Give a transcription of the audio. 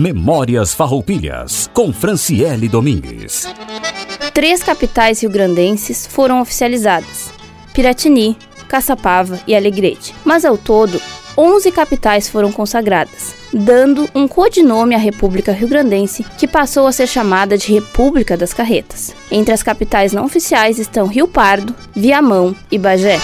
Memórias Farroupilhas, com Franciele Domingues. Três capitais riograndenses foram oficializadas: Piratini, Caçapava e Alegrete. Mas ao todo, 11 capitais foram consagradas, dando um codinome à República Riograndense, que passou a ser chamada de República das Carretas. Entre as capitais não oficiais estão Rio Pardo, Viamão e Bagé.